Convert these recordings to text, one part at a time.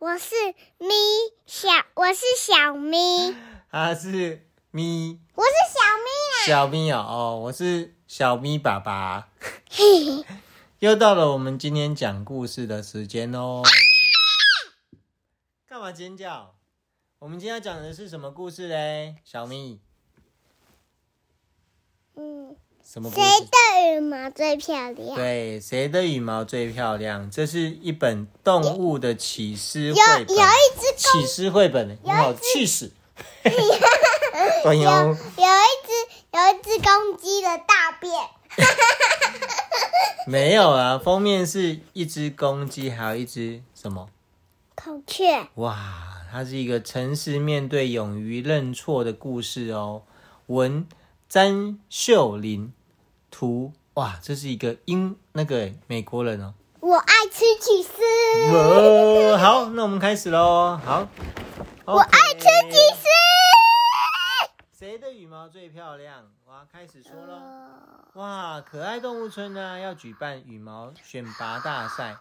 我是咪小，我是小咪。他是咪，我是小咪啊。小咪哦，哦，我是小咪爸爸。又到了我们今天讲故事的时间哦。干嘛尖叫？我们今天要讲的是什么故事嘞？小咪。嗯。什么？谁的羽毛最漂亮？对，谁的羽毛最漂亮？这是一本动物的启示绘本。有有一只启示绘本，你好气死！有有一只有一只公鸡的大便。没有啊，封面是一只公鸡，还有一只什么？孔雀。哇，它是一个诚实面对、勇于认错的故事哦。文詹秀林。图哇，这是一个英那个美国人哦。我爱吃起司。哇，好，那我们开始喽。好，我爱吃起司。谁的羽毛最漂亮？我要开始说喽。哇，可爱动物村呢要举办羽毛选拔大赛，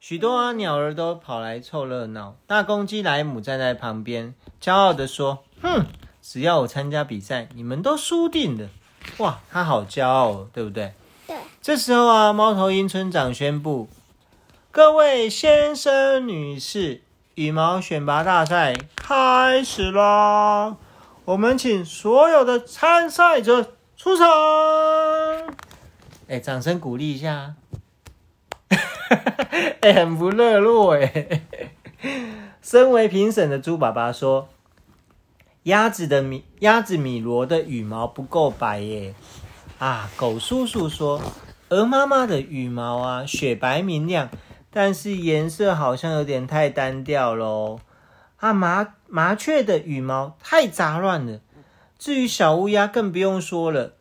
许多啊鸟儿都跑来凑热闹。大公鸡莱姆站在旁边，骄傲地说：“哼，只要我参加比赛，你们都输定了。”哇，他好骄傲哦，对不对？对。这时候啊，猫头鹰村长宣布：“各位先生、女士，羽毛选拔大赛开始啦！我们请所有的参赛者出场。”哎，掌声鼓励一下！哎，很不热络哎。身为评审的猪爸爸说。鸭子的米，鸭子米罗的羽毛不够白耶。啊，狗叔叔说，鹅妈妈的羽毛啊，雪白明亮，但是颜色好像有点太单调喽。啊，麻麻雀的羽毛太杂乱了。至于小乌鸦，更不用说了。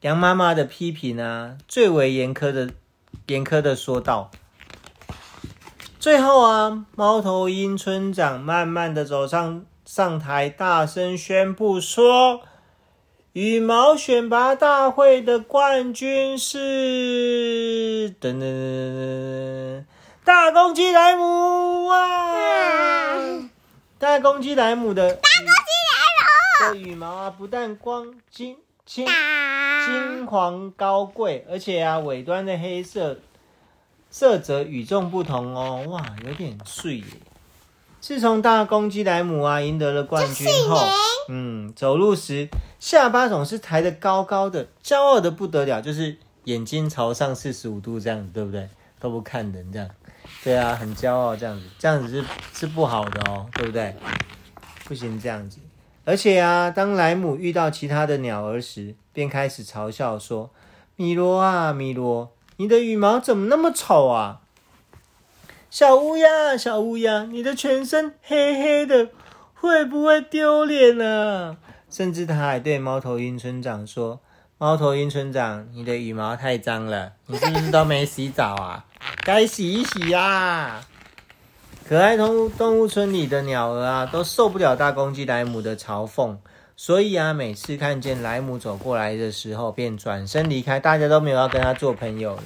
羊妈妈的批评啊，最为严苛的，严苛的说道。最后啊，猫头鹰村长慢慢的走上。上台大声宣布说：“羽毛选拔大会的冠军是……噔噔噔，大公鸡莱姆哇！大公鸡莱姆的大公鸡莱姆的羽毛啊，不但光金金金黄高贵，而且啊，尾端的黑色色泽与众不同哦，哇，有点碎耶。”自从大公鸡莱姆啊赢得了冠军后，嗯，走路时下巴总是抬得高高的，骄傲的不得了，就是眼睛朝上四十五度这样子，对不对？都不看人这样，对啊，很骄傲这样子，这样子是是不好的哦，对不对？不行这样子。而且啊，当莱姆遇到其他的鸟儿时，便开始嘲笑说：“米罗啊，米罗，你的羽毛怎么那么丑啊？”小乌鸦，小乌鸦，你的全身黑黑的，会不会丢脸呢？甚至他还对猫头鹰村长说：“猫头鹰村长，你的羽毛太脏了，你是不是都没洗澡啊？该洗一洗呀！”可爱动物动物村里的鸟儿啊，都受不了大公鸡莱姆的嘲讽，所以啊，每次看见莱姆走过来的时候，便转身离开，大家都没有要跟他做朋友了。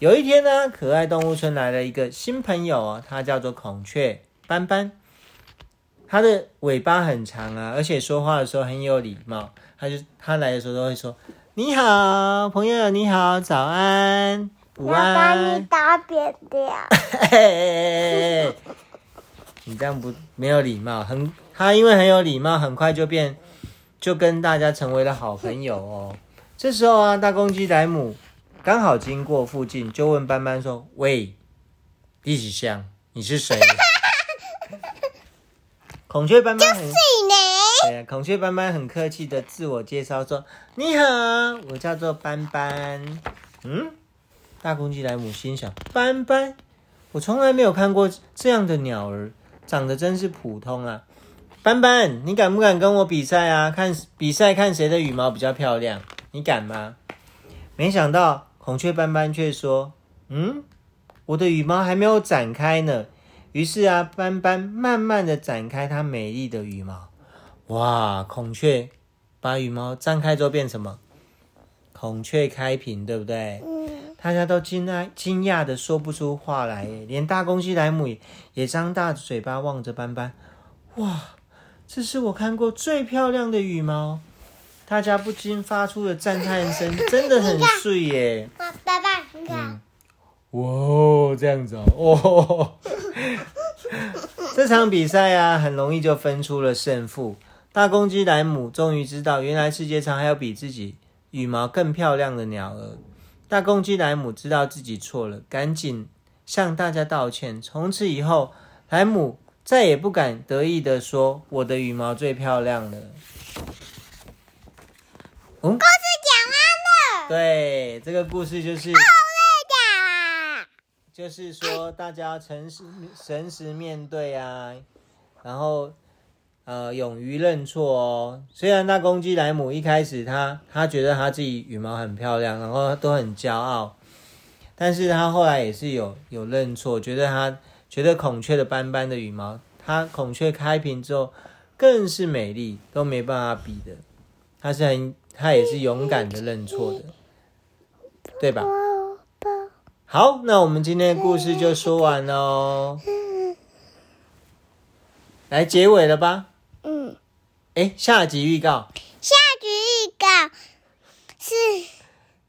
有一天呢，可爱动物村来了一个新朋友哦，它叫做孔雀斑斑。它的尾巴很长啊，而且说话的时候很有礼貌。它就它来的时候都会说：“你好，朋友，你好，早安，午安。”要把你打扁掉。你这样不没有礼貌。很，它因为很有礼貌，很快就变，就跟大家成为了好朋友哦。这时候啊，大公鸡莱姆。刚好经过附近，就问斑斑说：“喂，一起香，你是谁？” 孔雀斑斑很对呀，孔雀斑斑很客气的自我介绍说：“你好，我叫做斑斑。”嗯，大公鸡莱姆心想：“斑斑，我从来没有看过这样的鸟儿，长得真是普通啊。”斑斑，你敢不敢跟我比赛啊？看比赛，看谁的羽毛比较漂亮，你敢吗？没想到。孔雀斑斑却说：“嗯，我的羽毛还没有展开呢。”于是啊，斑斑慢慢的展开它美丽的羽毛。哇，孔雀把羽毛张开之后变什么？孔雀开屏，对不对？大家都惊讶惊讶的说不出话来，连大公鸡莱姆也也张大嘴巴望着斑斑。哇，这是我看过最漂亮的羽毛！大家不禁发出了赞叹声，真的很碎耶！爸爸，你看，嗯、哇，这样子哦，哇，这场比赛啊，很容易就分出了胜负。大公鸡莱姆终于知道，原来世界上还有比自己羽毛更漂亮的鸟儿。大公鸡莱姆知道自己错了，赶紧向大家道歉。从此以后，莱姆再也不敢得意的说：“我的羽毛最漂亮了。”嗯，故事讲完了。对，这个故事就是。就是说，大家诚实、诚实面对啊，然后。呃，勇于认错哦。虽然那公鸡莱姆一开始他他觉得他自己羽毛很漂亮，然后都很骄傲，但是他后来也是有有认错，觉得他觉得孔雀的斑斑的羽毛，它孔雀开屏之后更是美丽，都没办法比的。它是很他也是勇敢的认错的，对吧？好，那我们今天的故事就说完喽，来结尾了吧？嗯，哎，下集预告。下集预告是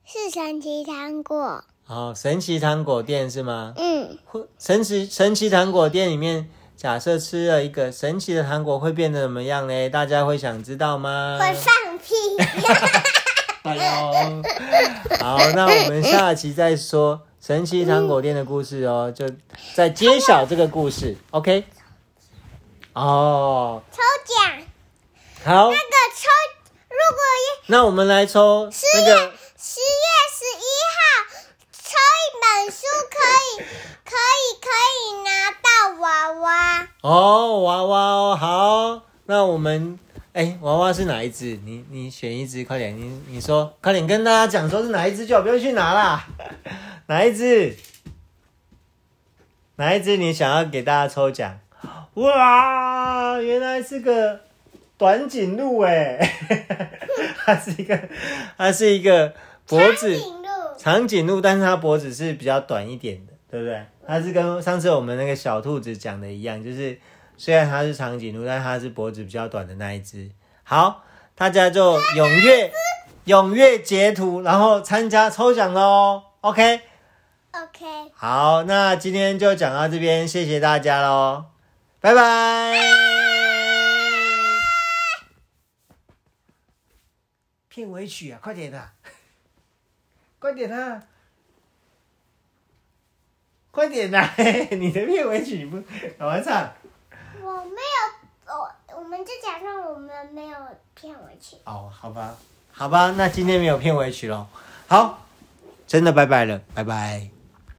是神奇糖果。哦，神奇糖果店是吗？嗯。神奇神奇糖果店里面，假设吃了一个神奇的糖果，会变得怎么样呢？大家会想知道吗？会放屁。哎呦，好，那我们下期再说神奇糖果店的故事哦，就再揭晓这个故事。OK。哦。抽奖好，那个抽，如果一，那我们来抽那个十月十一号抽一本书，可以可以可以拿到娃娃哦，娃娃哦，好，那我们哎，娃娃是哪一只？你你选一只，快点，你你说，快点跟大家讲说是哪一只就好，不用去拿啦。哪一只？哪一只？你想要给大家抽奖？哇，原来是个。短颈鹿哎，它是一个，它是一个脖子长颈鹿，长颈鹿，但是它脖子是比较短一点的，对不对？它是跟上次我们那个小兔子讲的一样，就是虽然它是长颈鹿，但是它是脖子比较短的那一只。好，大家就踊跃踊跃截图，然后参加抽奖喽。OK，OK，好，那今天就讲到这边，谢谢大家喽，拜拜。片尾曲啊，快点的，快点啊，快点啊！你的片尾曲不赶快唱？我没我们就假装我们没有片尾曲。哦，好吧，好吧，那今天没有片尾曲喽。好，真的拜拜了，拜拜。